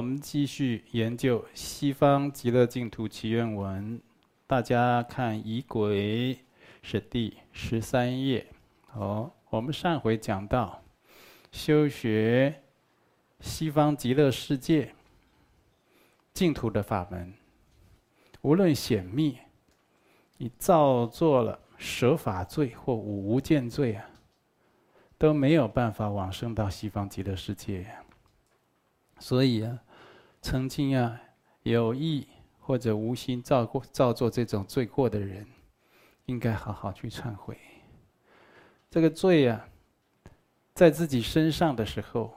我们继续研究《西方极乐净土祈愿文》，大家看仪轨是第十三页。哦，我们上回讲到修学西方极乐世界净土的法门，无论显密，你造作了舍法罪或五无间罪啊，都没有办法往生到西方极乐世界。所以啊，曾经啊有意或者无心造过造作这种罪过的人，应该好好去忏悔。这个罪啊，在自己身上的时候，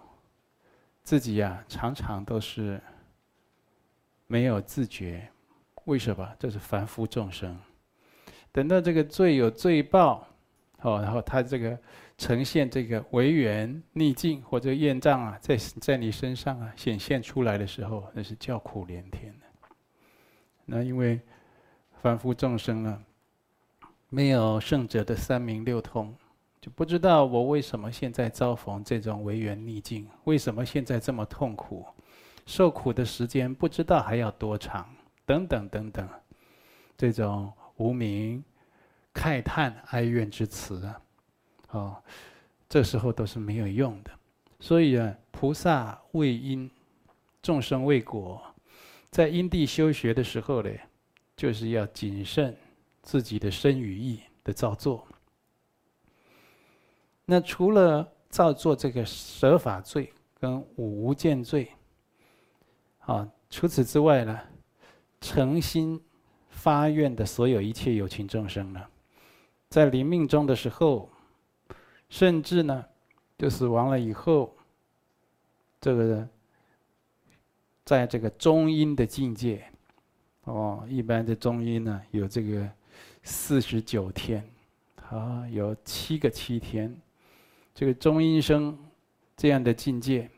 自己呀常常都是没有自觉。为什么？这是凡夫众生。等到这个罪有罪报，哦，然后他这个。呈现这个违缘逆境或者业障啊，在在你身上啊显现出来的时候，那是叫苦连天的。那因为凡夫众生啊，没有圣者的三明六通，就不知道我为什么现在遭逢这种违缘逆境，为什么现在这么痛苦，受苦的时间不知道还要多长，等等等等，这种无名慨叹哀怨之词啊。哦，这时候都是没有用的，所以啊，菩萨为因，众生为果，在因地修学的时候呢，就是要谨慎自己的身与意的造作。那除了造作这个舍法罪跟五无间罪，啊，除此之外呢，诚心发愿的所有一切有情众生呢，在临命终的时候。甚至呢，就死亡了以后，这个人，在这个中阴的境界，哦，一般的中阴呢有这个四十九天，啊，有七个七天，这个中阴生这样的境界，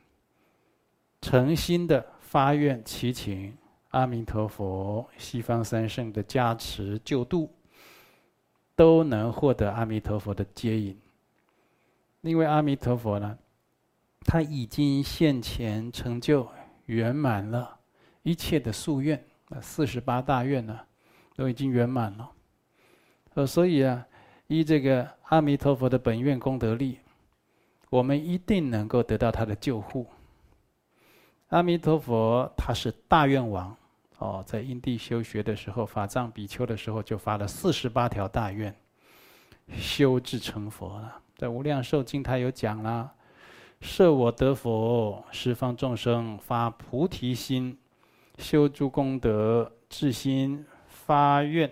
诚心的发愿祈请阿弥陀佛、西方三圣的加持救度，都能获得阿弥陀佛的接引。因为阿弥陀佛呢，他已经现前成就圆满了一切的夙愿，啊，四十八大愿呢，都已经圆满了。呃，所以啊，依这个阿弥陀佛的本愿功德力，我们一定能够得到他的救护。阿弥陀佛他是大愿王，哦，在因地修学的时候，法藏比丘的时候就发了四十八条大愿，修至成佛了。在《无量寿经》，他有讲了：设我得佛，十方众生发菩提心，修诸功德，至心发愿，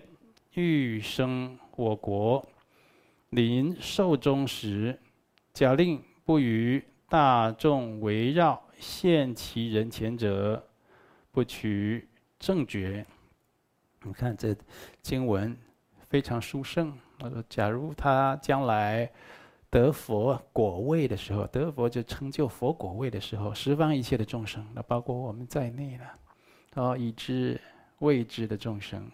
欲生我国。临寿终时，假令不与大众围绕，现其人前者，不取正觉。你看这经文非常殊胜。我说，假如他将来。得佛果位的时候，得佛就成就佛果位的时候，十方一切的众生，那包括我们在内了，哦，已知未知的众生，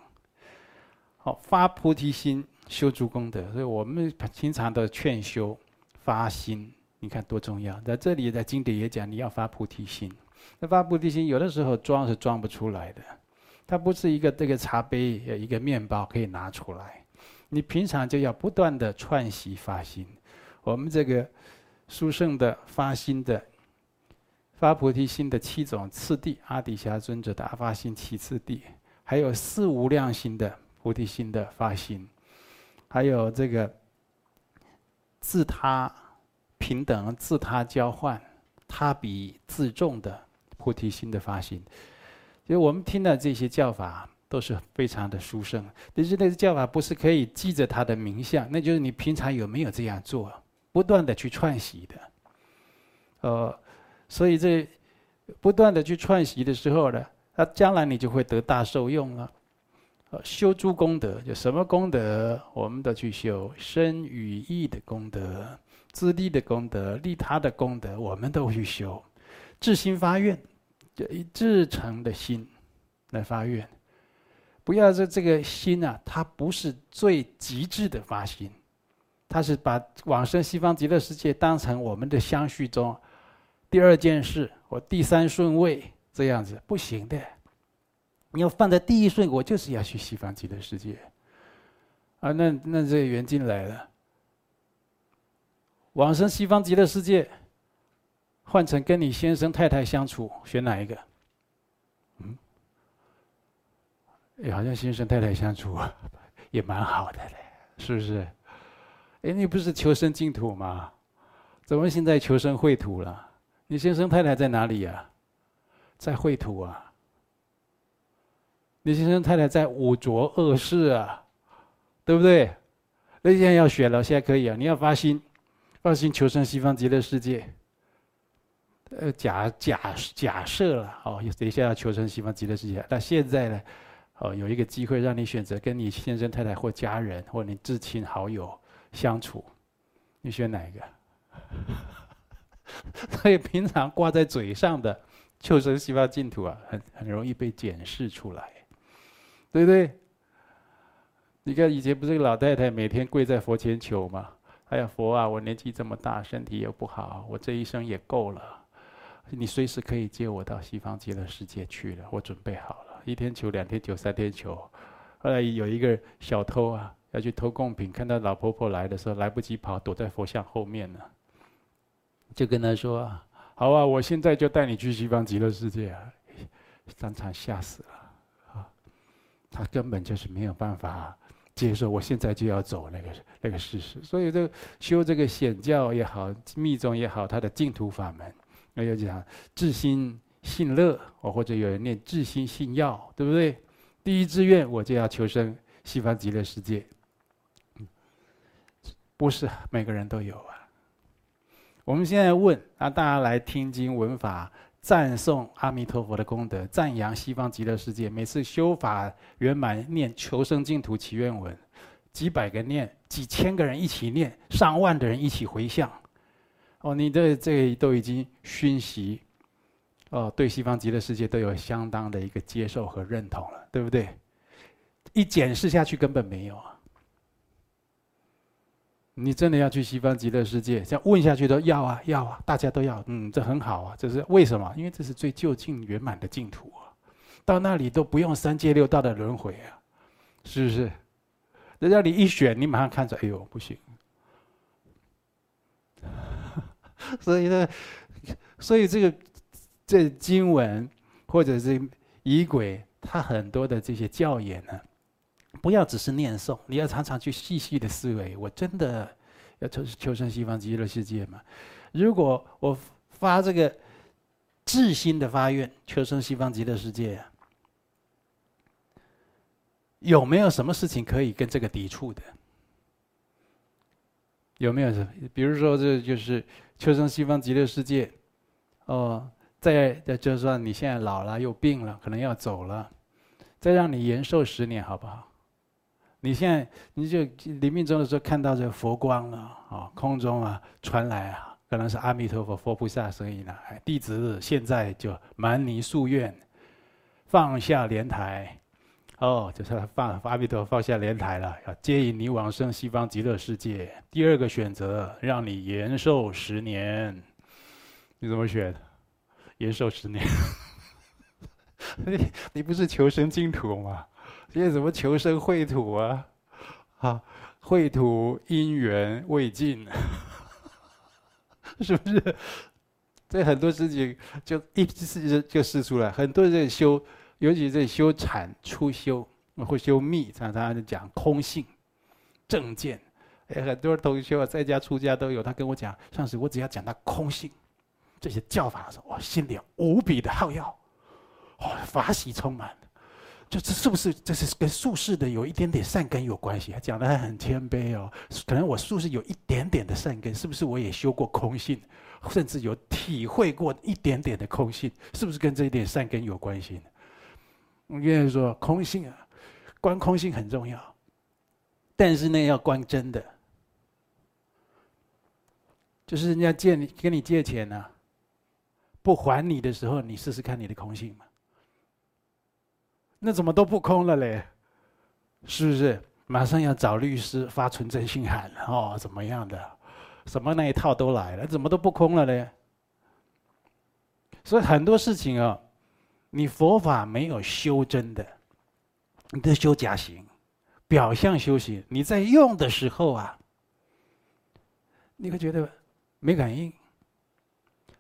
好发菩提心，修诸功德。所以我们平常的劝修发心，你看多重要。在这里，在经典也讲，你要发菩提心。那发菩提心，有的时候装是装不出来的，它不是一个这个茶杯、一个面包可以拿出来。你平常就要不断的串习发心。我们这个殊胜的发心的发菩提心的七种次第，阿底峡尊者的阿发心七次第，还有四无量心的菩提心的发心，还有这个自他平等、自他交换、他比自重的菩提心的发心。所以我们听到这些教法都是非常的殊胜，但是那个教法不是可以记着他的名相，那就是你平常有没有这样做。不断的去串习的，呃，所以这不断的去串习的时候呢，那将来你就会得大受用了。呃，修诸功德，就什么功德我们都去修，身语意的功德、自利的功德、利他的功德，我们都去修。至心发愿，就以至诚的心来发愿，不要说这个心啊，它不是最极致的发心。他是把往生西方极乐世界当成我们的相续中第二件事或第三顺位这样子不行的。你要放在第一顺，我就是要去西方极乐世界。啊，那那这缘尽来了，往生西方极乐世界，换成跟你先生太太相处，选哪一个？嗯，哎，好像先生太太相处 也蛮好的嘞，是不是？哎，你不是求生净土吗？怎么现在求生秽土了？你先生太太在哪里呀？在秽土啊。你先生太太在五浊恶世啊，对不对？那现在要选了，现在可以啊！你要发心，发心求生西方极乐世界。呃，假假假设了哦，等一下要求生西方极乐世界。那现在呢？哦，有一个机会让你选择跟你先生太太或家人或你至亲好友相处，你选哪一个？所以平常挂在嘴上的求生西方净土啊，很很容易被检视出来。对不对？你看以前不是个老太太每天跪在佛前求吗？哎呀，佛啊，我年纪这么大，身体也不好，我这一生也够了，你随时可以接我到西方极乐世界去了，我准备好了，一天求，两天求，三天求。后来有一个小偷啊，要去偷贡品，看到老婆婆来的时候，来不及跑，躲在佛像后面呢，就跟他说：“好啊，我现在就带你去西方极乐世界啊！”当场吓死了啊。他根本就是没有办法接受，我现在就要走那个那个事实。所以，这修这个显教也好，密宗也好，他的净土法门，那要讲至心信乐，哦，或者有人念至心信要，对不对？第一志愿我就要求生西方极乐世界，不是每个人都有啊。我们现在问啊，大家来听经闻法。赞颂阿弥陀佛的功德，赞扬西方极乐世界。每次修法圆满，念求生净土祈愿文，几百个念，几千个人一起念，上万的人一起回向。哦，你的这都已经熏习，哦，对西方极乐世界都有相当的一个接受和认同了，对不对？一检视下去，根本没有啊。你真的要去西方极乐世界？这样问下去都要啊，要啊，大家都要。嗯，这很好啊，这是为什么？因为这是最究竟圆满的净土啊，到那里都不用三界六道的轮回啊，是不是？人家你一选，你马上看着，哎呦，不行。所以呢，所以这个这经文或者是仪轨，它很多的这些教言呢。不要只是念诵，你要常常去细细的思维。我真的要求求生西方极乐世界吗？如果我发这个至心的发愿，求生西方极乐世界，有没有什么事情可以跟这个抵触的？有没有什么？比如说，这就是求生西方极乐世界，哦，再再就算你现在老了又病了，可能要走了，再让你延寿十年，好不好？你现在你就临命终的时候看到这佛光了啊，空中啊传来啊，可能是阿弥陀佛佛菩萨声音了。弟子现在就满你夙愿，放下莲台，哦，就是放阿弥陀佛放下莲台了，要接引你往生西方极乐世界。第二个选择，让你延寿十年，你怎么选？延寿十年？你你不是求生净土吗？现在怎么求生秽土啊？啊，秽土因缘未尽，是不是？这很多事情就一次就试出来。很多人在修，尤其在修禅、初修或修密，常常就讲空性、正见。哎，很多同学啊，在家出家都有。他跟我讲，上次我只要讲到空性这些教法的时候，我，心里无比的好跃，哇，法喜充满。就这是不是这是跟术士的有一点点善根有关系？讲的还很谦卑哦，可能我术士有一点点的善根，是不是我也修过空性，甚至有体会过一点点的空性？是不是跟这一点善根有关系呢？我愿意说空性啊，观空性很重要，但是呢，要观真的，就是人家借你跟你借钱呢、啊，不还你的时候，你试试看你的空性嘛。那怎么都不空了嘞？是不是？马上要找律师发存证信函哦？怎么样的？什么那一套都来了？怎么都不空了嘞？所以很多事情啊，你佛法没有修真的，你在修假行，表象修行。你在用的时候啊，你会觉得没感应。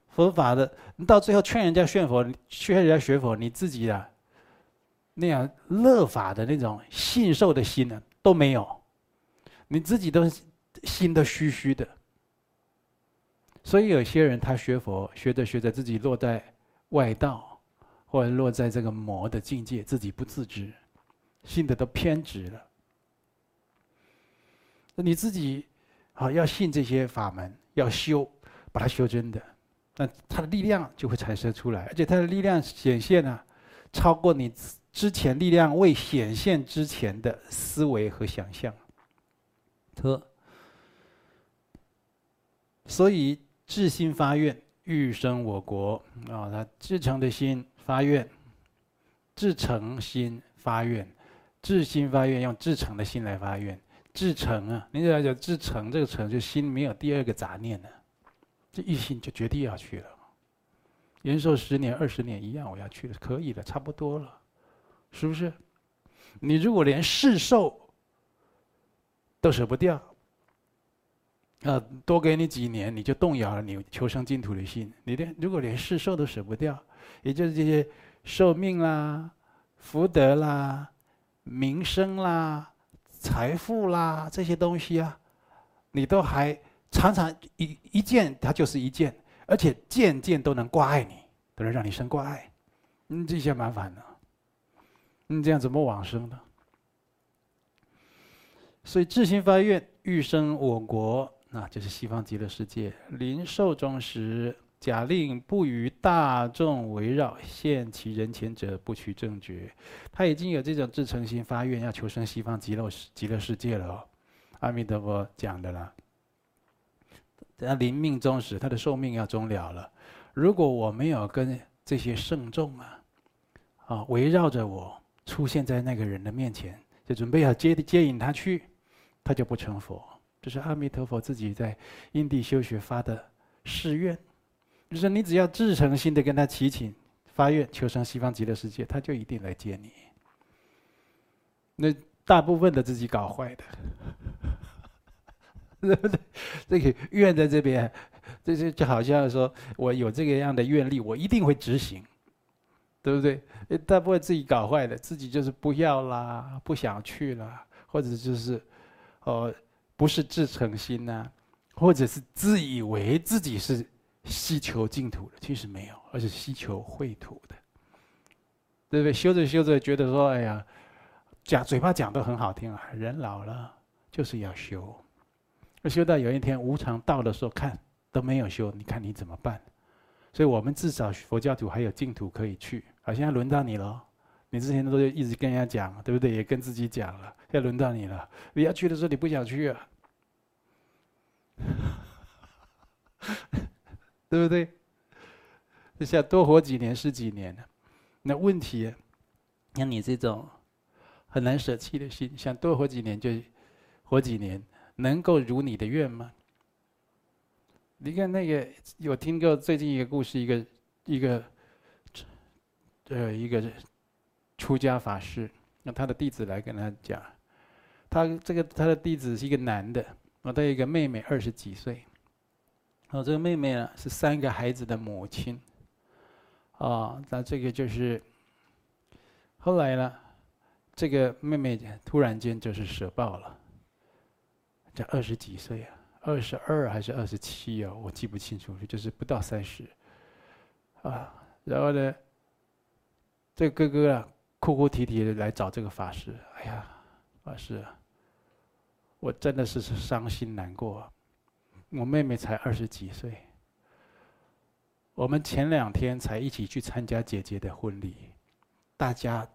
佛法的，你到最后劝人家学佛，劝人家学佛，你自己啊，那样乐法的那种信受的心呢都没有，你自己都心都虚虚的。所以有些人他学佛学着学着，自己落在外道，或者落在这个魔的境界，自己不自知，信的都偏执了。那你自己啊，要信这些法门，要修，把它修真的，那它的力量就会产生出来，而且它的力量显现啊，超过你之前力量未显现之前的思维和想象。特，所以。至心发愿，欲生我国啊！他至诚的心发愿，至诚心发愿，至心发愿，用至诚的心来发愿。至诚啊，您就来讲至诚，这个诚就心没有第二个杂念了，这一心就决定要去了。延寿十年、二十年一样，我要去了，可以了，差不多了，是不是？你如果连世寿都舍不掉。啊，多给你几年，你就动摇了你求生净土的心。你连如果连世寿都舍不掉，也就是这些寿命啦、福德啦、名声啦、财富啦这些东西啊，你都还常常一一件它就是一件，而且件件都能挂碍你，都能让你生挂碍。嗯，这些麻烦了。你这样怎么往生呢？所以至心发愿，欲生我国。那就是西方极乐世界。临寿终时，假令不与大众围绕，现其人前者，不取正觉。他已经有这种至诚心发愿，要求生西方极乐世极乐世界了。阿弥陀佛讲的啦。他临命终时，他的寿命要终了了。如果我没有跟这些圣众啊，啊围绕着我出现在那个人的面前，就准备要接接引他去，他就不成佛。这是阿弥陀佛自己在因地修学发的誓愿，就是你只要至诚心的跟他祈请发愿求生西方极乐世界，他就一定来接你。那大部分的自己搞坏的，对不对？这个愿在这边，这就就好像说我有这个样的愿力，我一定会执行，对不对？大部分自己搞坏的，自己就是不要啦，不想去啦，或者就是哦。不是至诚心呐、或者是自以为自己是希求净土的，其实没有，而是希求秽土的，对不对？修着修着，觉得说，哎呀，讲嘴巴讲都很好听啊，人老了就是要修，修到有一天无常到的时候，看都没有修，你看你怎么办？所以我们至少佛教徒还有净土可以去，好，现在轮到你了。你之前都一直跟人家讲，对不对？也跟自己讲了，要轮到你了。你要去的时候，你不想去啊？对不对？你想多活几年是几年？那问题，像你这种很难舍弃的心，想多活几年就活几年，能够如你的愿吗？你看那个，有听过最近一个故事，一个一个呃一个。出家法师，让他的弟子来跟他讲，他这个他的弟子是一个男的，我他有一个妹妹二十几岁，哦，这个妹妹呢是三个孩子的母亲，啊，那这个就是后来呢，这个妹妹突然间就是舍报了，二十几岁啊，二十二还是二十七啊，我记不清楚，就是不到三十，啊，然后呢，这个哥哥啊。哭哭啼啼的来找这个法师，哎呀，法师，啊我真的是伤心难过。我妹妹才二十几岁，我们前两天才一起去参加姐姐的婚礼，大家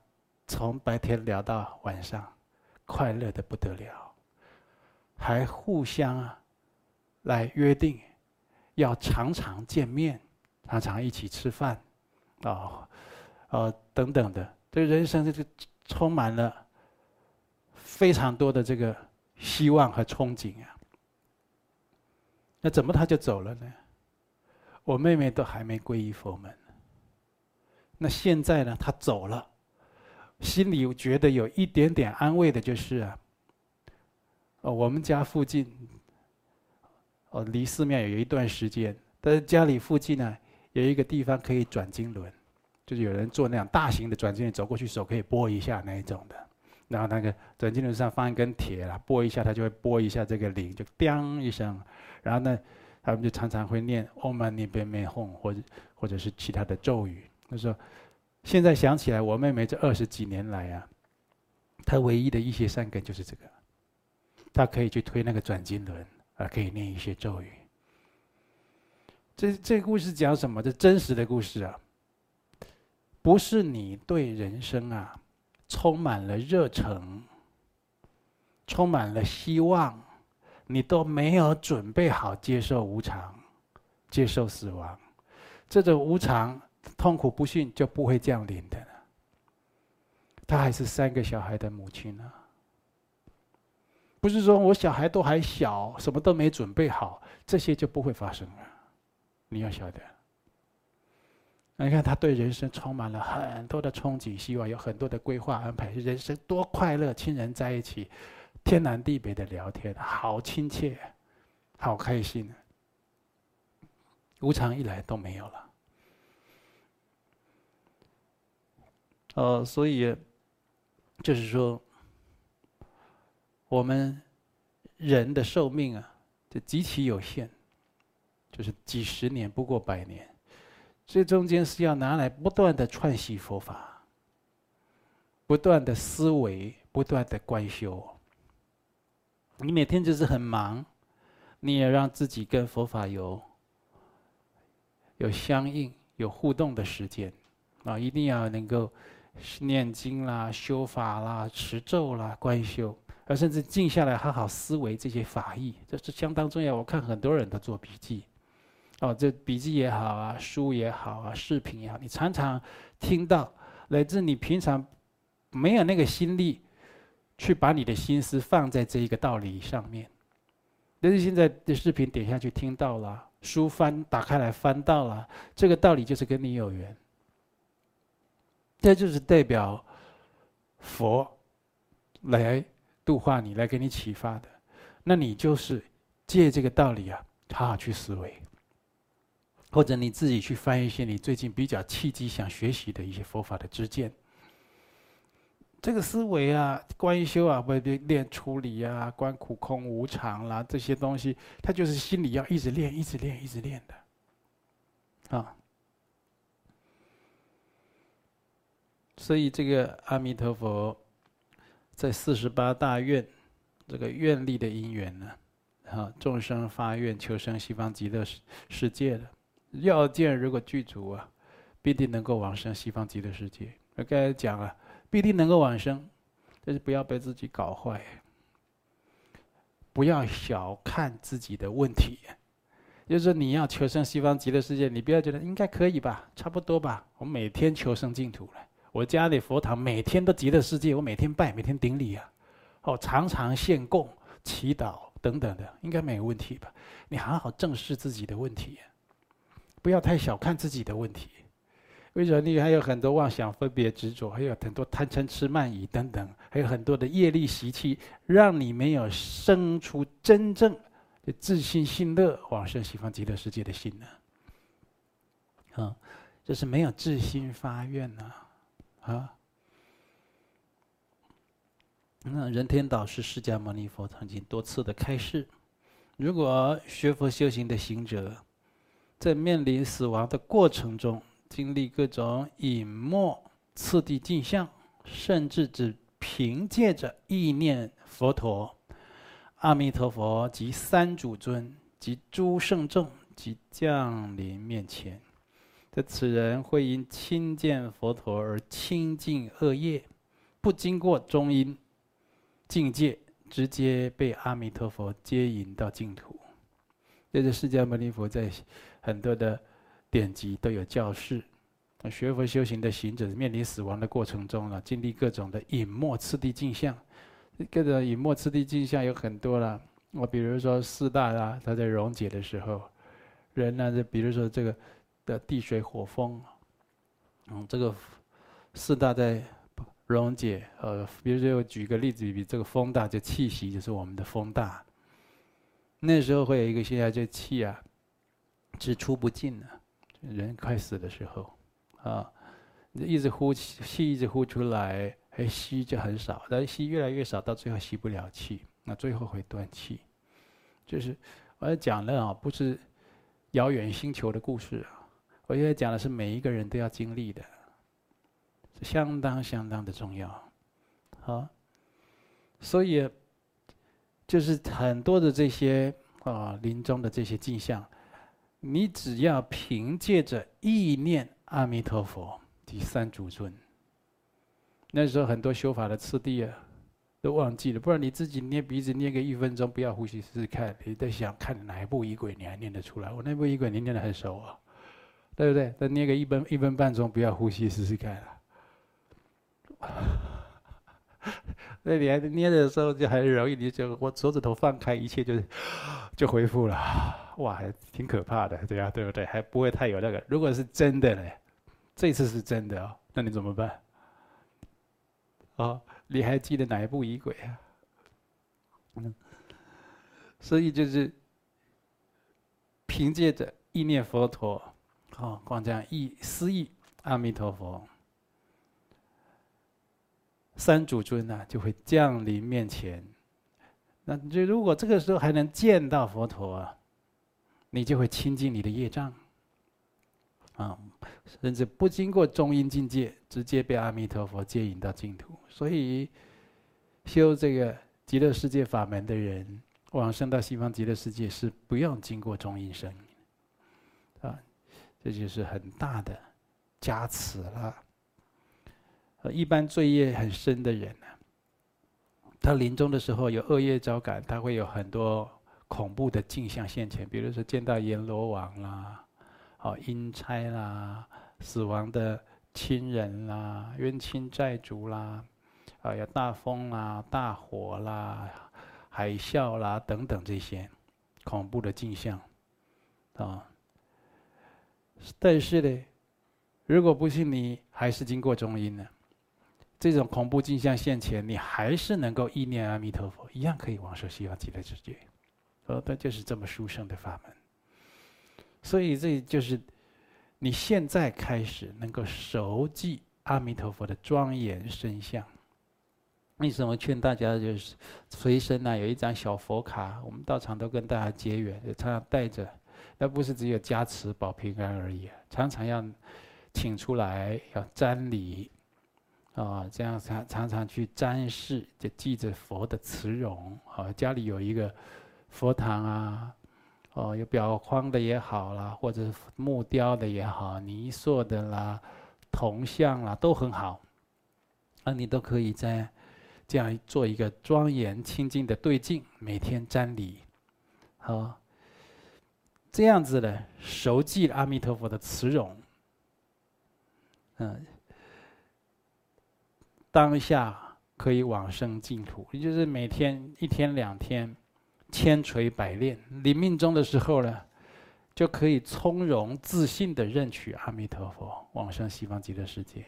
从白天聊到晚上，快乐的不得了，还互相啊来约定，要常常见面，常常一起吃饭，哦，呃等等的。对人生这个充满了非常多的这个希望和憧憬啊！那怎么他就走了呢？我妹妹都还没皈依佛门，那现在呢，他走了，心里觉得有一点点安慰的就是啊，哦，我们家附近，哦，离寺庙有一段时间，但是家里附近呢，有一个地方可以转经轮，就是有人做那样大型的转经轮，走过去手可以拨一下那一种的，然后那个转经轮上放一根铁啦，拨一下它就会拨一下这个铃，就叮一声，然后呢，他们就常常会念 Om Mani Padme Hum 或者或者是其他的咒语。他说：“现在想起来，我妹妹这二十几年来啊，她唯一的一些善根就是这个，他可以去推那个转经轮，啊可以念一些咒语。这这故事讲什么？这真实的故事啊，不是你对人生啊充满了热忱，充满了希望，你都没有准备好接受无常，接受死亡，这种无常。”痛苦不幸就不会降临的。他还是三个小孩的母亲呢。不是说我小孩都还小，什么都没准备好，这些就不会发生了。你要晓得。你看他对人生充满了很多的憧憬、希望，有很多的规划安排，人生多快乐，亲人在一起，天南地北的聊天，好亲切，好开心。无常一来都没有了。呃，所以就是说，我们人的寿命啊，就极其有限，就是几十年不过百年，这中间是要拿来不断的串习佛法，不断的思维，不断的观修。你每天就是很忙，你也让自己跟佛法有有相应、有互动的时间啊，一定要能够。念经啦、修法啦、持咒啦、观修，而甚至静下来好好思维这些法义，这是相当重要。我看很多人都做笔记，哦，这笔记也好啊，书也好啊，视频也好，你常常听到来自你平常没有那个心力去把你的心思放在这一个道理上面，但是现在的视频点下去听到了，书翻打开来翻到了，这个道理就是跟你有缘。这就是代表佛来度化你，来给你启发的。那你就是借这个道理啊，好好去思维，或者你自己去翻一些你最近比较契机想学习的一些佛法的知见。这个思维啊，观修啊，或者练处理啊，观苦空无常啦，这些东西，它就是心里要一直练，一直练，一直练的，啊。所以，这个阿弥陀佛在四十八大愿这个愿力的因缘呢，啊，众生发愿求生西方极乐世世界的要件，如果具足啊，必定能够往生西方极乐世界。我刚才讲了，必定能够往生，但是不要被自己搞坏，不要小看自己的问题。就是，你要求生西方极乐世界，你不要觉得应该可以吧，差不多吧，我每天求生净土了。我家里佛堂每天都极乐世界，我每天拜，每天顶礼啊，哦，常常献供、祈祷等等的，应该没有问题吧？你好好正视自己的问题，不要太小看自己的问题。为什么你还有很多妄想、分别、执着，还有很多贪嗔痴慢疑等等，还有很多的业力习气，让你没有生出真正的自信、信乐、往生西方极乐世界的心呢？啊，这是没有自心发愿呢。啊那人天导师释迦牟尼佛曾经多次的开示：如果学佛修行的行者，在面临死亡的过程中，经历各种隐没次第镜像，甚至只凭借着意念佛陀、阿弥陀佛及三主尊及诸圣众即降临面前。这此人会因亲见佛陀而清净恶业，不经过中阴境界，直接被阿弥陀佛接引到净土。这是释迦牟尼佛在很多的典籍都有教示。学佛修行的行者面临死亡的过程中了，经历各种的隐没次第镜像，各种隐没次第镜像有很多了。我比如说四大啊，他在溶解的时候，人呢，就比如说这个。的地水火风，嗯，这个四大在溶解，呃，比如说我举个例子，比这个风大，就气息就是我们的风大。那时候会有一个现象，就气啊，是出不尽的，人快死的时候，啊，一直呼气，气一直呼出来，还吸就很少，但吸越来越少，到最后吸不了气，那最后会断气。就是我要讲的啊，不是遥远星球的故事啊，我现在讲的是每一个人都要经历的，相当相当的重要，好，所以。就是很多的这些啊，临终的这些迹象，你只要凭借着意念阿弥陀佛第三主尊，那时候很多修法的次第啊，都忘记了。不然你自己捏鼻子捏个一分钟，不要呼吸试试看，你在想看哪一部仪轨，你还念得出来？我那部仪轨你念得很熟啊，对不对？再捏个一分一分半钟，不要呼吸试试看啊。那你还捏的时候就很容易，你就我手指头放开，一切就 就恢复了，哇，还挺可怕的，这样对不对？还不会太有那个。如果是真的呢？这次是真的哦，那你怎么办？哦，你还记得哪一部仪轨啊？嗯，所以就是凭借着意念佛陀，哦，光这样意思意阿弥陀佛。三主尊呢、就会降临面前。那就如果这个时候还能见到佛陀啊，你就会清净你的业障，啊，甚至不经过中阴境界，直接被阿弥陀佛接引到净土。所以，修这个极乐世界法门的人，往生到西方极乐世界是不用经过中阴身，啊，这就是很大的加持了。一般罪业很深的人呢，他临终的时候有恶业招感，他会有很多恐怖的景象现前，比如说见到阎罗王啦，好阴差啦，死亡的亲人啦，冤亲债主啦，啊有大风啦、大火啦、海啸啦等等这些恐怖的景象，啊，但是呢，如果不信你还是经过中阴呢？这种恐怖镜像现前，你还是能够意念阿弥陀佛，一样可以往生西方极乐世界。哦，它就是这么殊胜的法门。所以这就是你现在开始能够熟记阿弥陀佛的庄严身相。为什么劝大家就是随身呢、有一张小佛卡？我们道场都跟大家结缘，常常带着。那不是只有加持保平安而已，常常要请出来要瞻礼。啊、这样常常常去瞻视，就记着佛的慈容。啊、家里有一个佛堂啊，哦，有裱框的也好啦，或者木雕的也好，泥塑的啦，铜像啦，都很好。那你都可以在这样做一个庄严清净的对境，每天瞻礼。好、这样子的熟记阿弥陀佛的慈容。嗯。当下可以往生净土，也就是每天一天两天，千锤百炼，临命终的时候呢，就可以从容自信地认取阿弥陀佛，往生西方极乐世界。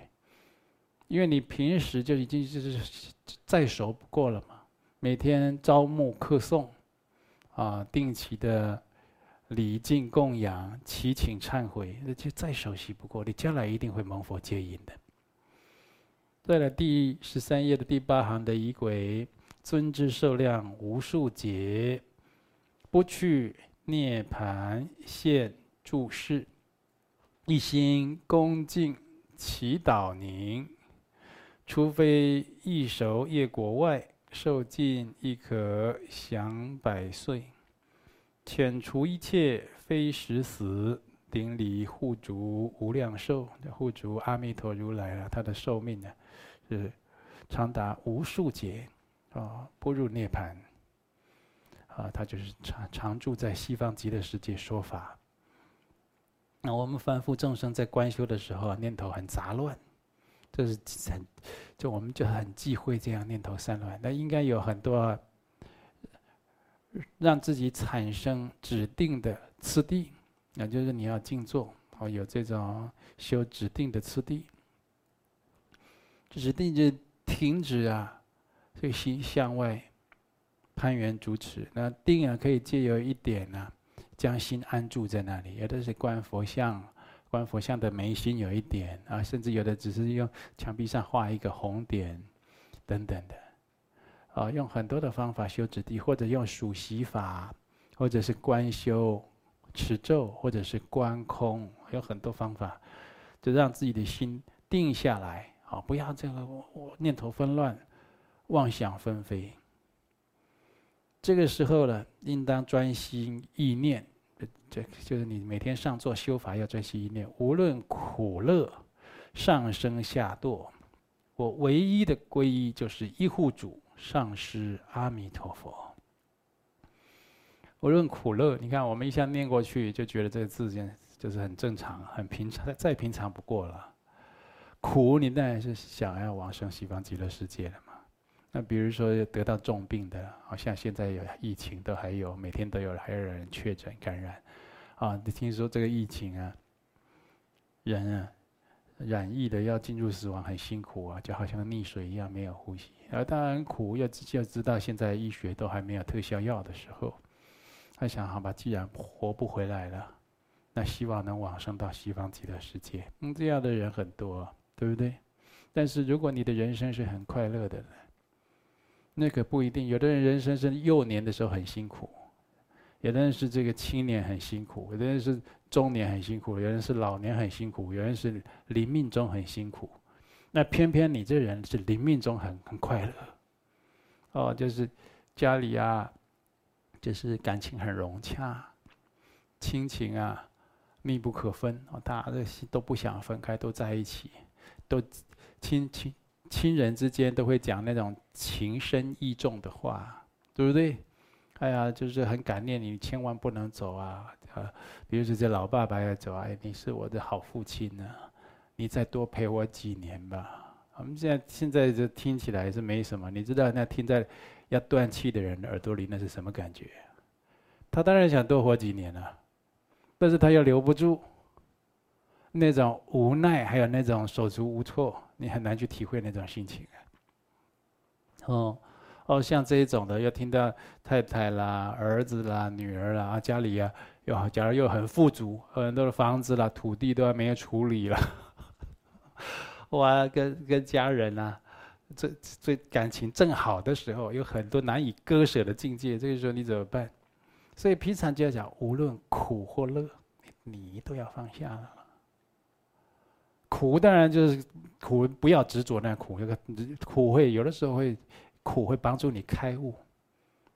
因为你平时就已经就是再熟不过了嘛，每天朝暮课诵，啊，定期的礼敬供养、祈请忏悔，那就再熟悉不过，你将来一定会蒙佛接引的。在了第十三页的第八行的仪轨，尊之寿量无数劫，不去涅槃现住世，一心恭敬祈祷您，除非一熟业果外，受尽亦可享百岁，遣除一切非实死，顶礼护足无量寿。护足阿弥陀如来啊，他的寿命呢？是长达无数劫，啊，不入涅槃，啊，他就是常常住在西方极乐世界说法。那我们凡夫众生在观修的时候，念头很杂乱，这是很，就我们就很忌讳这样念头散乱。那应该有很多让自己产生指定的次第，那就是你要静坐，哦，有这种修指定的次第，指定就停止啊，这个心向外攀缘主持。那定啊，可以借由一点呢、啊，将心安住在那里。有的是观佛像，观佛像的眉心有一点啊，甚至有的只是用墙壁上画一个红点，等等的。啊，用很多的方法修指地，或者用数息法，或者是观修。持咒，或者是观空，有很多方法，就让自己的心定下来，啊，不要这个念头纷乱，妄想纷飞。这个时候呢，应当专心意念，这就是你每天上座修法要专心意念，无论苦乐，上升下堕，我唯一的皈依就是一护主上师阿弥陀佛。无论苦乐，你看我们一下念过去，就觉得这个字就就是很正常、很平常，再平常不过了。苦，你当然是想要往生西方极乐世界了嘛。那比如说得到重病的，好像现在有疫情，都还有每天都有还有人确诊感染，啊，你听说这个疫情啊，人啊染疫的要进入死亡很辛苦啊，就好像溺水一样没有呼吸。而当然苦，要要知道现在医学都还没有特效药的时候。他想，好吧，既然活不回来了，那希望能往生到西方极乐世界。嗯，这样的人很多，对不对？但是如果你的人生是很快乐的，那可不一定。有的人人生是幼年的时候很辛苦，有的人是这个青年很辛苦，有的人是中年很辛苦，有人是老年很辛苦，有人是临命终很辛苦。那偏偏你这人是临命终很很快乐，哦，就是家里啊。就是感情很融洽，亲情啊密不可分，大家都不想分开，都在一起，都亲亲亲人之间都会讲那种情深意重的话，对不对？哎呀，就是很感念你，千万不能走啊！啊，比如说这老爸爸要走，哎，你是我的好父亲呢，你再多陪我几年吧。我们现在现在这听起来是没什么，你知道那听在。要断气的人耳朵里，那是什么感觉？他当然想多活几年了，但是他又留不住，那种无奈，还有那种手足无措，你很难去体会那种心情啊。哦，哦，像这一种的，要听到太太啦、儿子啦、女儿啦，家里啊，又假如又很富足，很多的房子啦、土地都还没有处理了，哇，跟跟家人啊。这这感情正好的时候，有很多难以割舍的境界。这个时候你怎么办？所以平常就要讲，无论苦或乐，你都要放下了。苦当然就是苦，不要执着那苦。那个苦会有的时候会苦会帮助你开悟，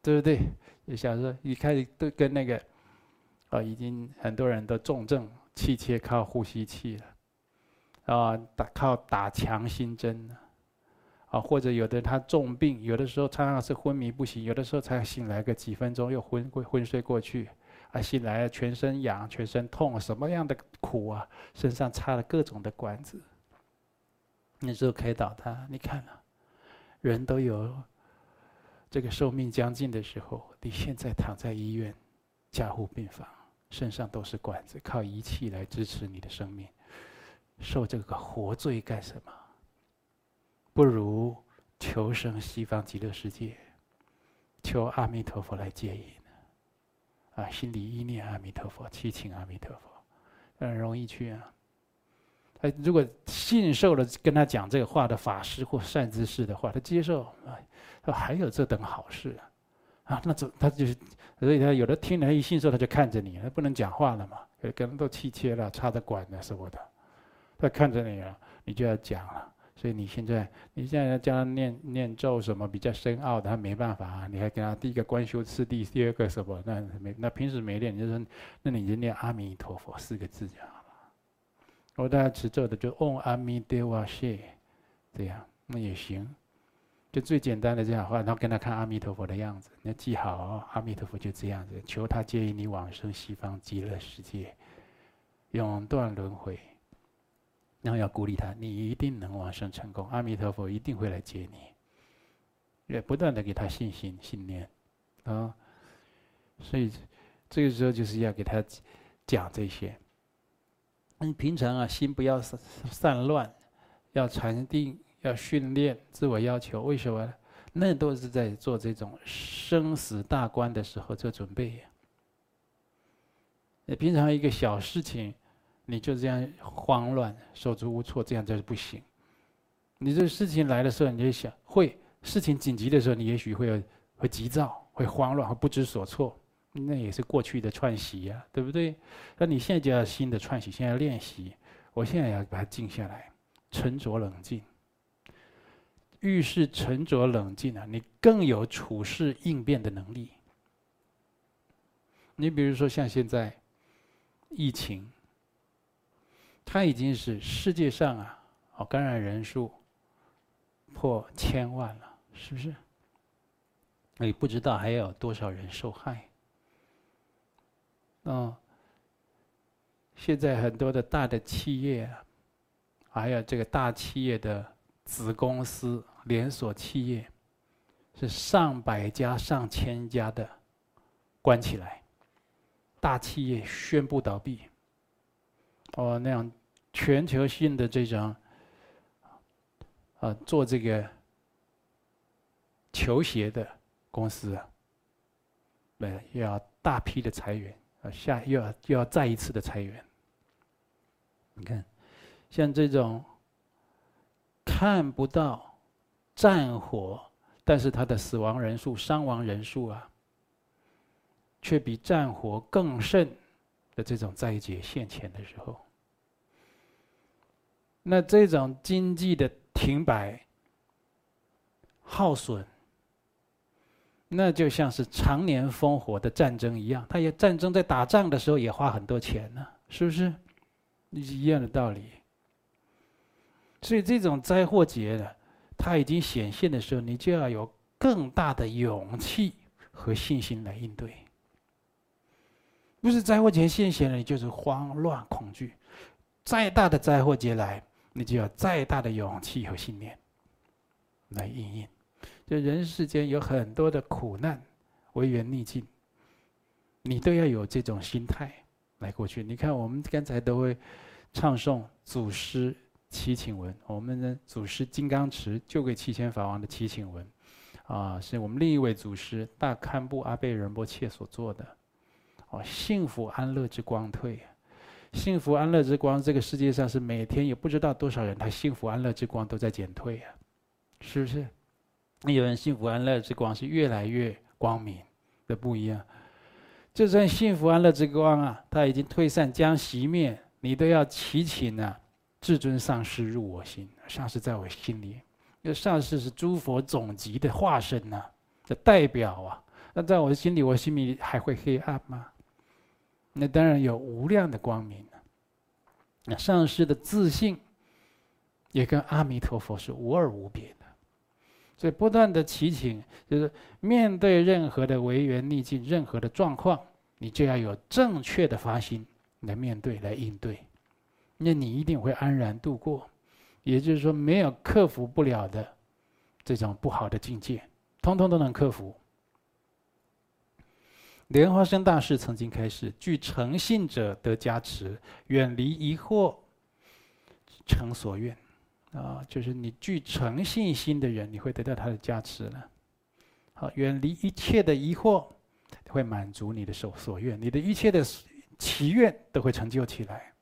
对不对？你想说一开始都跟那个啊、已经很多人都重症，气切靠呼吸器了，啊，打靠打强心针。啊，或者有的人他重病，有的时候常常是昏迷不醒，有的时候才醒来个几分钟又昏昏睡过去，啊，醒来全身痒、全身痛，什么样的苦啊？身上插了各种的管子，那时候开导他，你看啊，人都有这个寿命将近的时候，你现在躺在医院加护病房，身上都是管子，靠仪器来支持你的生命，受这个活罪干什么？不如求生西方极乐世界，求阿弥陀佛来接引。啊，心里一念阿弥陀佛，七请阿弥陀佛，很容易去啊。哎，如果信受了跟他讲这个话的法师或善知识的话，他接受，啊，说还有这等好事啊，啊，那怎他就是，所以他有的听了一信受，他就看着你，他不能讲话了嘛，可能都气切了，插着管了什么的，他看着你了，你就要讲了。所以你现在，你现在要教他念念咒什么比较深奥的，他没办法啊。你还给他第一个观修次第，第二个什么？那没那平时没练，你就说，那你就念阿弥陀佛四个字就好。我大家持咒的就嗡阿弥陀佛谢，这样那也行，就最简单的这样话，然后跟他看阿弥陀佛的样子，你要记好哦，阿弥陀佛就这样子，求他接引你往生西方极乐世界，永断轮回。然后要鼓励他，你一定能往生成功，阿弥陀佛一定会来接你。也不断的给他信心、信念，啊，所以这个时候就是要给他讲这些。你平常啊，心不要散散乱，要禅定，要训练自我要求。为什么呢？那都是在做这种生死大关的时候做准备。你平常一个小事情，你就这样慌乱、手足无措，这样就是不行。你这事情来的时候，你就想会事情紧急的时候，你也许会有会急躁、会慌乱、会不知所措，那也是过去的串习呀，对不对？那你现在就要新的串习，现在练习。我现在要把它静下来，沉着冷静。遇事沉着冷静啊，你更有处事应变的能力。你比如说像现在疫情，它已经是世界上啊，哦，感染人数破千万了，是不是？你不知道还有多少人受害。嗯，现在很多的大的企业啊，还有这个大企业的子公司。连锁企业是上百家、上千家的关起来，大企业宣布倒闭。哦，那样全球性的这种啊，做这个球鞋的公司啊，来又要大批的裁员啊，下又要又要再一次的裁员。你看，像这种看不到。战火，但是他的死亡人数、伤亡人数啊，却比战火更甚的这种灾劫现前的时候，那这种经济的停摆、耗损，那就像是常年烽火的战争一样。他也战争在打仗的时候也花很多钱呢，是不是？一样的道理。所以这种灾祸劫呢。它已经显现的时候，你就要有更大的勇气和信心来应对。不是灾祸劫现前了，你就是慌乱恐惧。再大的灾祸劫来，你就要再大的勇气和信念来应应。就人世间有很多的苦难、为缘逆境，你都要有这种心态来过去。你看，我们刚才都会唱诵祖师。祈请文，我们的祖师金刚持就给七千法王的祈请文，啊，是我们另一位祖师大堪布阿贝仁波切所做的。哦，幸福安乐之光退，幸福安乐之光，这个世界上是每天也不知道多少人，他幸福安乐之光都在减退啊，是不是？那有人幸福安乐之光是越来越光明的不一样，就算幸福安乐之光啊，它已经退散将熄灭，你都要祈请啊。至尊上师入我心，上师在我心里。那上师是诸佛总集的化身呐、的代表啊。那在我的心里，我心里还会黑暗吗？那当然有无量的光明。那上师的自信，也跟阿弥陀佛是无二无别的。所以不断的祈请，就是面对任何的违缘逆境、任何的状况，你就要有正确的发心来面对、来应对。那你一定会安然度过，也就是说，没有克服不了的这种不好的境界，通通都能克服。莲花生大师曾经开示：具诚信者得加持，远离疑惑，成所愿。啊，就是你具诚信心的人，你会得到他的加持了。好，远离一切的疑惑，会满足你的所所愿，你的一切的祈愿都会成就起来。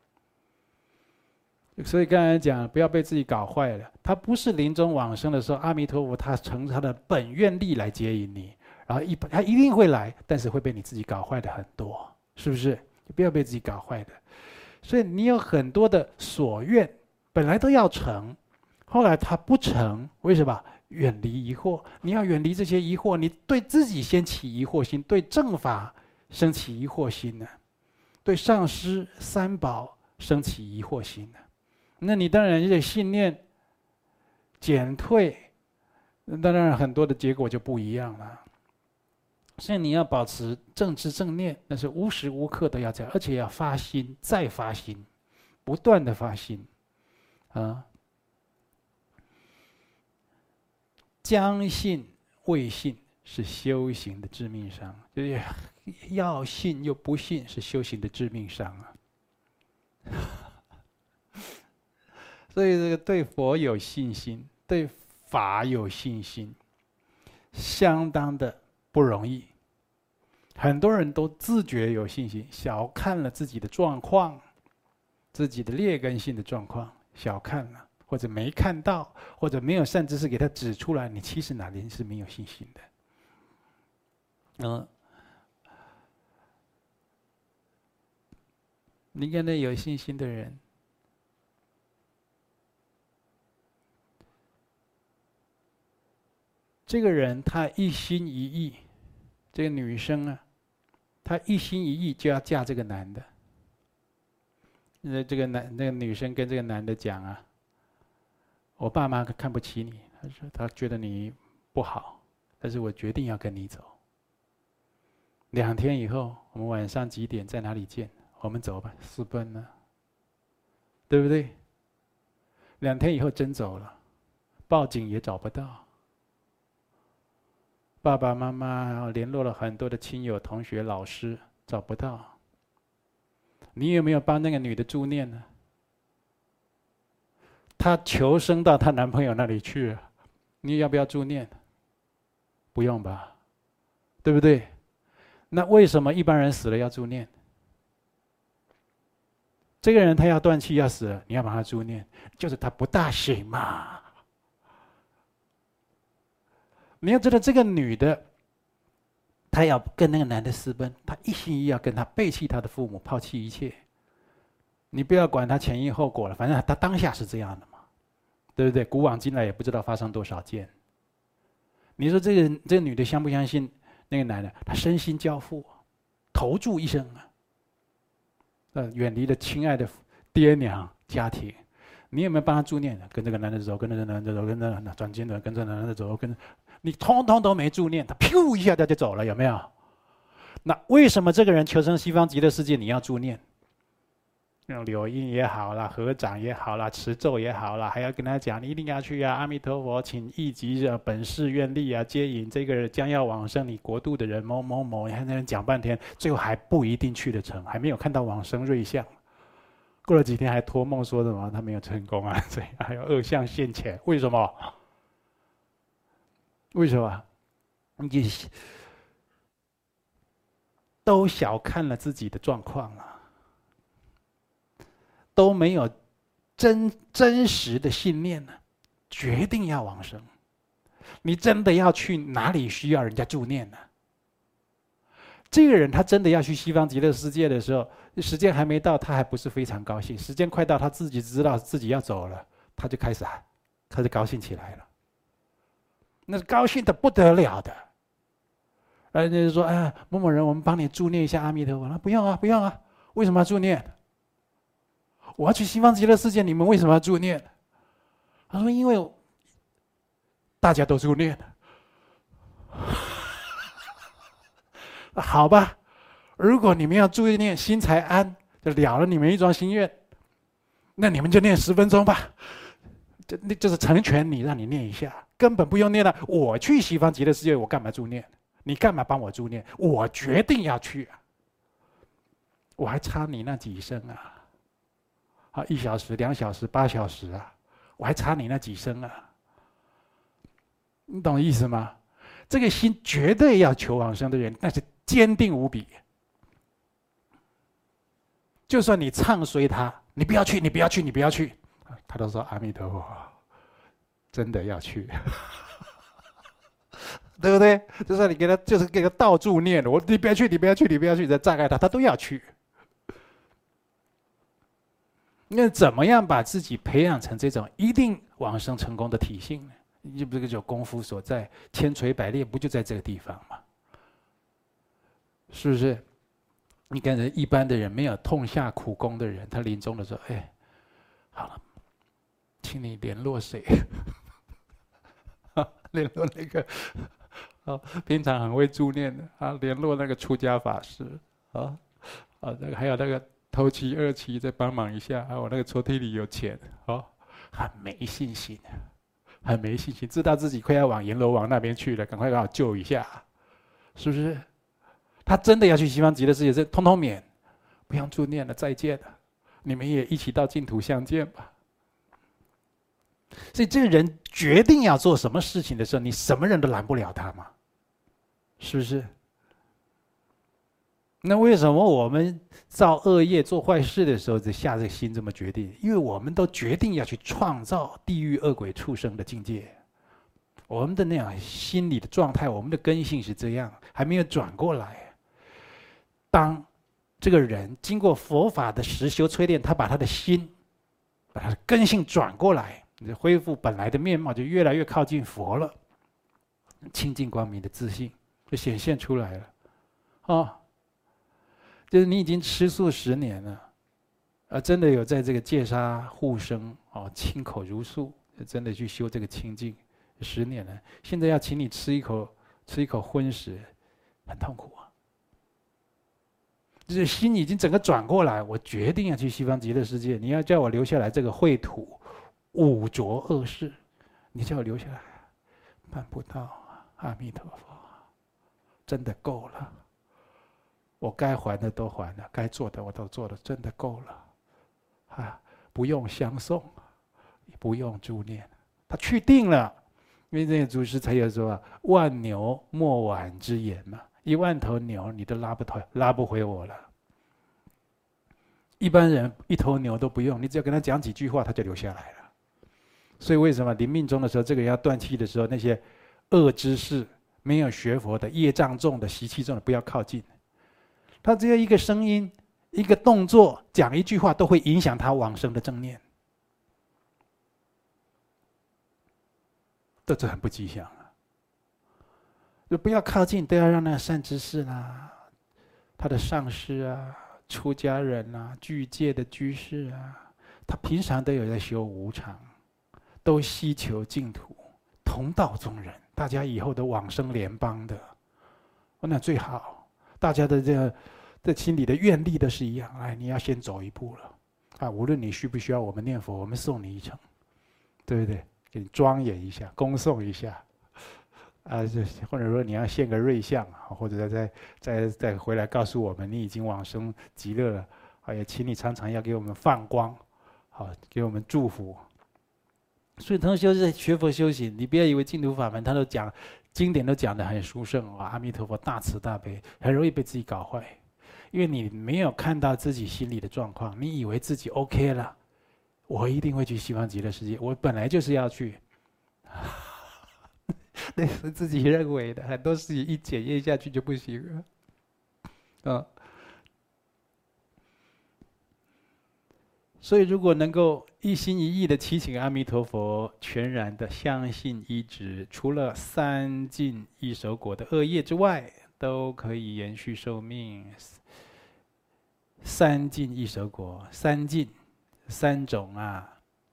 所以刚才讲，不要被自己搞坏了。他不是临终往生的时候，阿弥陀佛他乘他的本愿力来接引你，然后一他一定会来，但是会被你自己搞坏的很多，是不是？不要被自己搞坏的。所以你有很多的所愿，本来都要成，后来他不成，为什么？远离疑惑，你要远离这些疑惑，你对自己先起疑惑心，对正法生起疑惑心呢，对上师三宝生起疑惑心呢。那你当然这信念减退，那当然很多的结果就不一样了。所以你要保持正知正念，那是无时无刻都要这样，而且要发心再发心，不断的发心，啊，将信未信是修行的致命伤，就是要信又不信是修行的致命伤啊。所以这个对佛有信心，对法有信心，相当的不容易。很多人都自觉有信心，小看了自己的状况，自己的劣根性的状况，小看了，或者没看到，或者没有善知识给他指出来，你其实哪里是没有信心的？嗯。你跟那有信心的人，这个人他一心一意，这个女生啊，她一心一意就要嫁这个男的。那这个男那个女生跟这个男的讲啊，我爸妈看不起你，他说他觉得你不好，但是我决定要跟你走。两天以后，我们晚上几点在哪里见？我们走吧，私奔了，对不对？两天以后真走了，报警也找不到，爸爸妈妈联络了很多的亲友、同学、老师，找不到。你有没有帮那个女的助念呢？她求生到她男朋友那里去，你要不要助念？不用吧，对不对？那为什么一般人死了要助念？这个人他要断气要死了，你要帮他助念，就是他不大行嘛。你要知道，这个女的，她要跟那个男的私奔，她一心一意要跟他背弃他的父母，抛弃一切。你不要管他前因后果了，反正他当下是这样的嘛，对不对？古往今来也不知道发生多少件。你说这个这个女的相不相信那个男的？她身心交付，投注一生啊。呃，远离了亲爱的爹娘家庭，你有没有帮他助念？跟这个男的走，跟这个男的走，跟这个转经的，跟这个男的走，跟你通通都没助念，他噗一下他就走了，有没有？那为什么这个人求生西方极乐世界，你要助念？用柳荫也好啦，合掌也好啦，持咒也好啦，还要跟他讲，你一定要去啊！阿弥陀佛，请一级的，本誓愿力啊，接引这个将要往生你国度的人某某某。你看那人讲半天，最后还不一定去得成，还没有看到往生瑞相。过了几天还托梦说什么他没有成功啊？这样还有恶相现前，为什么？为什么？你都小看了自己的状况了。都没有真真实的信念呢，决定要往生。你真的要去哪里需要人家助念呢？这个人他真的要去西方极乐世界的时候，时间还没到，他还不是非常高兴。时间快到，他自己知道自己要走了，他就开始喊，开始高兴起来了。那是高兴的不得了的。人家就说：“哎，某某人，我们帮你助念一下阿弥陀佛。”他不用啊，不用啊，为什么要助念？我要去西方极乐世界，你们为什么要助念？他说：“因为大家都助念。”好吧，如果你们要助念，心才安，就了了你们一桩心愿。那你们就念十分钟吧，就那就是成全你，让你念一下，根本不用念了。我去西方极乐世界，我干嘛助念？你干嘛帮我助念？我决定要去啊！我还差你那几声啊！啊，一小时、两小时、八小时啊，我还差你那几声啊！你懂意思吗？这个心绝对要求往生的人，那是坚定无比。就算你唱衰他，你不要去，你不要去，你不要去，他都说阿弥陀佛，真的要去，对不对？就算你给他，就是给他到处念，我你不要去，你不要去，你不要去，再障碍他，他都要去。那怎么样把自己培养成这种一定往生成功的体性呢？你不这个叫功夫所在，千锤百炼不就在这个地方吗？是不是？你跟人，一般的人没有痛下苦功的人，他临终的时候，哎，好了，请你联络谁？联络那个，哦，平常很会助念的啊，联络那个出家法师啊，啊，那个还有那个。头七、二七，再帮忙一下啊！我那个抽屉里有钱，哦，很没信心，很没信心，知道自己快要往阎罗王那边去了，赶快把我救一下，是不是？他真的要去西方极乐世界，这通通免，不用助念了，再见了，你们也一起到净土相见吧。所以这个人决定要做什么事情的时候，你什么人都拦不了他嘛，是不是？那为什么我们造恶业、做坏事的时候，就下这个心这么决定？因为我们都决定要去创造地狱、恶鬼、畜生的境界。我们的那样心理的状态，我们的根性是这样，还没有转过来。当这个人经过佛法的实修淬炼，他把他的心，把他的根性转过来，你恢复本来的面貌，就越来越靠近佛了。清净光明的自信就显现出来了，啊。就是你已经吃素十年了，啊，真的有在这个戒杀护生哦，亲口如素，真的去修这个清净十年了。现在要请你吃一口吃一口荤食，很痛苦啊。就是心已经整个转过来，我决定要去西方极乐世界。你要叫我留下来这个秽土五浊恶世，你叫我留下来，办不到啊。阿弥陀佛，真的够了。我该还的都还了，该做的我都做了，真的够了，啊，不用相送，不用助念，他去定了，因为这个祖师才有说“万牛莫挽之言”嘛，一万头牛你都拉不脱，拉不回我了。一般人一头牛都不用，你只要跟他讲几句话，他就留下来了。所以为什么临命终的时候，这个人要断气的时候，那些恶知识、没有学佛的、业障重的、习气重的，不要靠近。他只要一个声音、一个动作、讲一句话，都会影响他往生的正念，这是很不吉祥啊！就不要靠近，都要让那善知识啦、他的上师啊、出家人啊、具戒的居士啊，他平常都有在修无常，都希求净土，同道中人，大家以后都往生联邦的，那最好。大家的这这心里的愿力都是一样，哎，你要先走一步了，啊，无论你需不需要我们念佛，我们送你一程，对不对？给你庄严一下，恭送一下，啊，这或者说你要献个瑞相，或者再再再再回来告诉我们你已经往生极乐了，啊，也请你常常要给我们放光，好，给我们祝福。所以同学是学佛修行，你不要以为净土法门他都讲。经典都讲得很殊胜啊！阿弥陀佛大慈大悲，很容易被自己搞坏，因为你没有看到自己心里的状况，你以为自己 OK 了，我一定会去西方极乐世界，我本来就是要去，那是自己认为的，很多事情一检验下去就不行了，嗯。所以，如果能够一心一意的祈请阿弥陀佛，全然的相信依止，除了三尽一手果的恶业之外，都可以延续寿命。三尽一手果，三尽，三种啊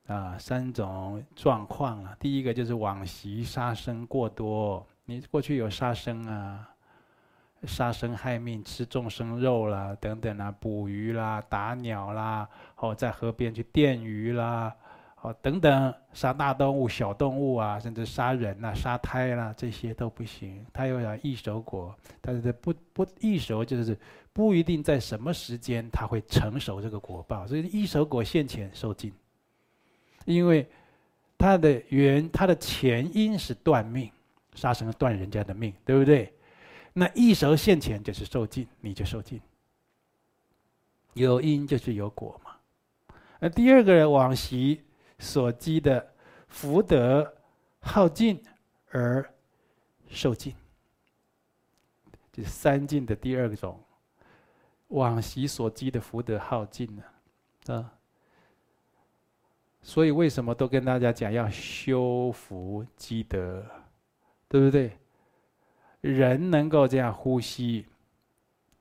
啊，三种状况啊。第一个就是往昔杀生过多，你过去有杀生啊。杀生害命，吃众生肉啦，等等啦，捕鱼啦，打鸟啦，哦，在河边去电鱼啦，哦，等等，杀大动物、小动物啊，甚至杀人呐、杀胎啦，这些都不行。他又要异熟果，但是不不异熟，就是不一定在什么时间他会成熟这个果报。所以异熟果现前受尽，因为他的缘，他的前因是断命，杀生断人家的命，对不对？那异熟现前就是受尽，你就受尽。有因就是有果嘛。那第二个人往昔所积的福德耗尽而受尽，这是三尽的第二种。往昔所积的福德耗尽了，啊。所以为什么都跟大家讲要修福积德，对不对？人能够这样呼吸，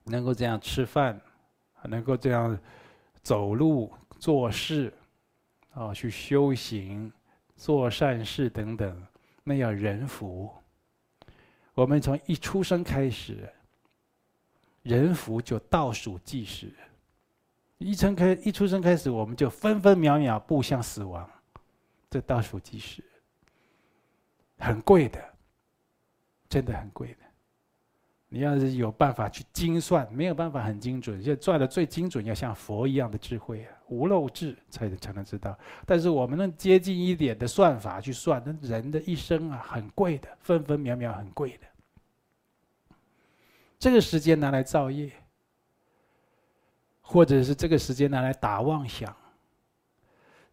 能够这样吃饭，能够这样走路、做事，啊，去修行、做善事等等，那要人福。我们从一出生开始，人福就倒数计时。一生开一出生开始，我们就分分秒秒步向死亡，这倒数计时，很贵的。真的很贵的，你要是有办法去精算，没有办法很精准，就算的最精准，要像佛一样的智慧啊，无漏智才才能知道。但是我们能接近一点的算法去算，那人的一生啊，很贵的，分分秒秒很贵的。这个时间拿来造业，或者是这个时间拿来打妄想，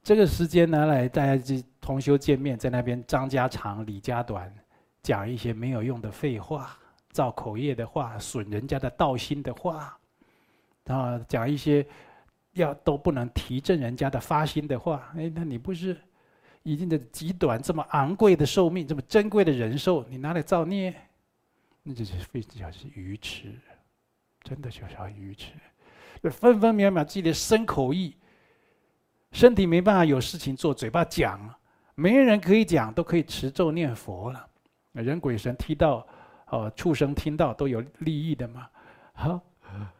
这个时间拿来大家就同修见面，在那边张家长李家短，讲一些没有用的废话。造口业的话，损人家的道心的话，啊，讲一些要都不能提振人家的发心的话，哎，那你不是已经的极短这么昂贵的寿命，这么珍贵的人寿，你拿来造孽，那就是非常是愚痴，真的就是要愚痴，分分秒秒自己的身口意，身体没办法有事情做，嘴巴讲，没人可以讲，都可以持咒念佛了，人鬼神踢到。哦，畜生听到都有利益的嘛，好，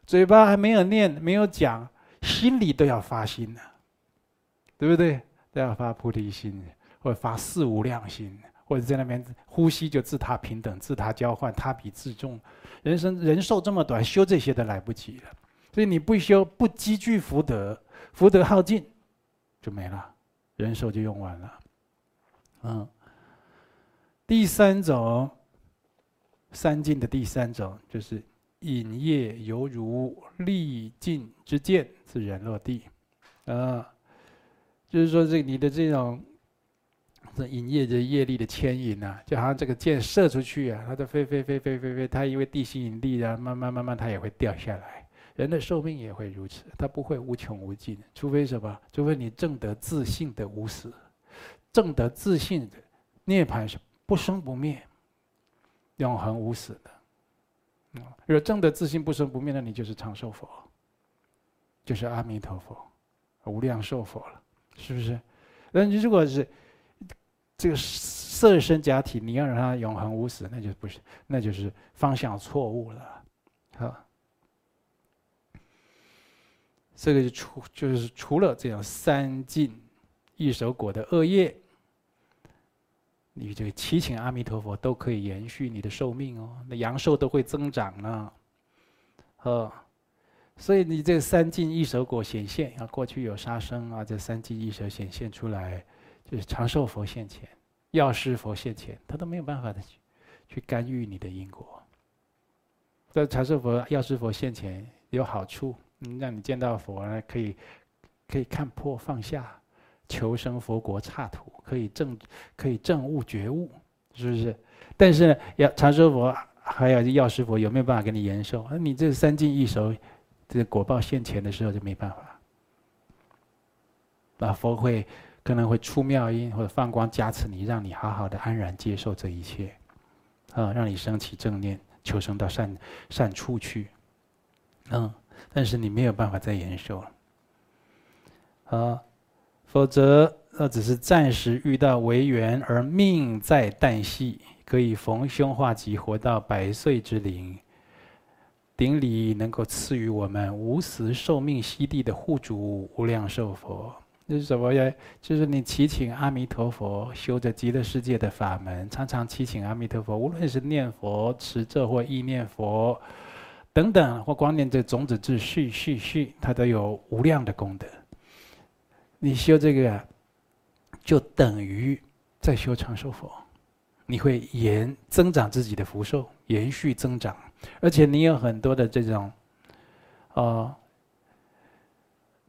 嘴巴还没有念，没有讲，心里都要发心呢，对不对？都要发菩提心，或者发四无量心，或者在那边呼吸就自他平等、自他交换、他比自重。人生人寿这么短，修这些都来不及了。所以你不修，不积聚福德，福德耗尽，就没了，人寿就用完了。嗯，第三种。三境的第三种就是引业犹如利尽之箭，自然落地。啊，就是说，这你的这种这引业的业力的牵引啊，就好像这个箭射出去啊，它就飞飞飞飞飞飞，它因为地心引力啊，慢慢慢慢它也会掉下来。人的寿命也会如此，它不会无穷无尽，除非什么？除非你证得自信的无死，证得自信的涅槃是不生不灭。永恒无死的，若正得自性不生不灭，那你就是长寿佛，就是阿弥陀佛，无量寿佛了，是不是？那你如果是这个色身假体，你要让它永恒无死，那就不是，那就是方向错误了，好。这个就除就是除了这样三尽异熟果的恶业。你这个祈请阿弥陀佛都可以延续你的寿命哦，那阳寿都会增长呢，哦，所以你这三尽异熟果显现啊，过去有杀生啊，这三尽异熟显现出来，就是长寿佛现前，药师佛现前，他都没有办法的去干预你的因果。在长寿佛、药师佛现前有好处，嗯，让你见到佛呢，可以可以看破放下。求生佛国刹土，可以证，可以证悟觉悟，是不是？但是要长寿佛还有药师佛有没有办法给你延寿？那你这三尽一熟，这果报现前的时候就没办法。那佛会可能会出妙音或者放光加持你，让你好好的安然接受这一切，啊，让你升起正念，求生到善善处去。嗯，但是你没有办法再延寿了，啊。否则，那只是暂时遇到为缘而命在旦夕，可以逢凶化吉，活到百岁之龄。顶礼能够赐予我们无时寿命息地的护主无量寿佛。这是什么呀？就是你祈请阿弥陀佛，修着极乐世界的法门，常常祈请阿弥陀佛，无论是念佛、持咒或意念佛等等，或光念这种子字续续续，它都有无量的功德。你修这个，就等于在修长寿佛，你会延增长自己的福寿，延续增长，而且你有很多的这种，呃，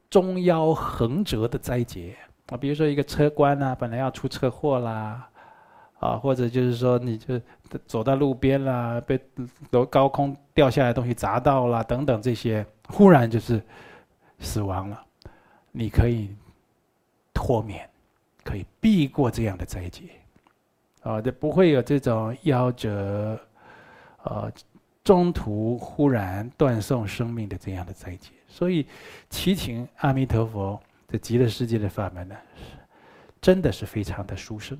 中腰横折的灾劫。啊，比如说一个车官啊，本来要出车祸啦，啊，或者就是说你就走到路边啦，被从高空掉下来的东西砸到啦，等等这些，忽然就是死亡了，你可以。脱免，可以避过这样的灾劫，啊，就不会有这种夭折，啊，中途忽然断送生命的这样的灾劫。所以，祈请阿弥陀佛这极乐世界的法门呢，真的是非常的殊胜。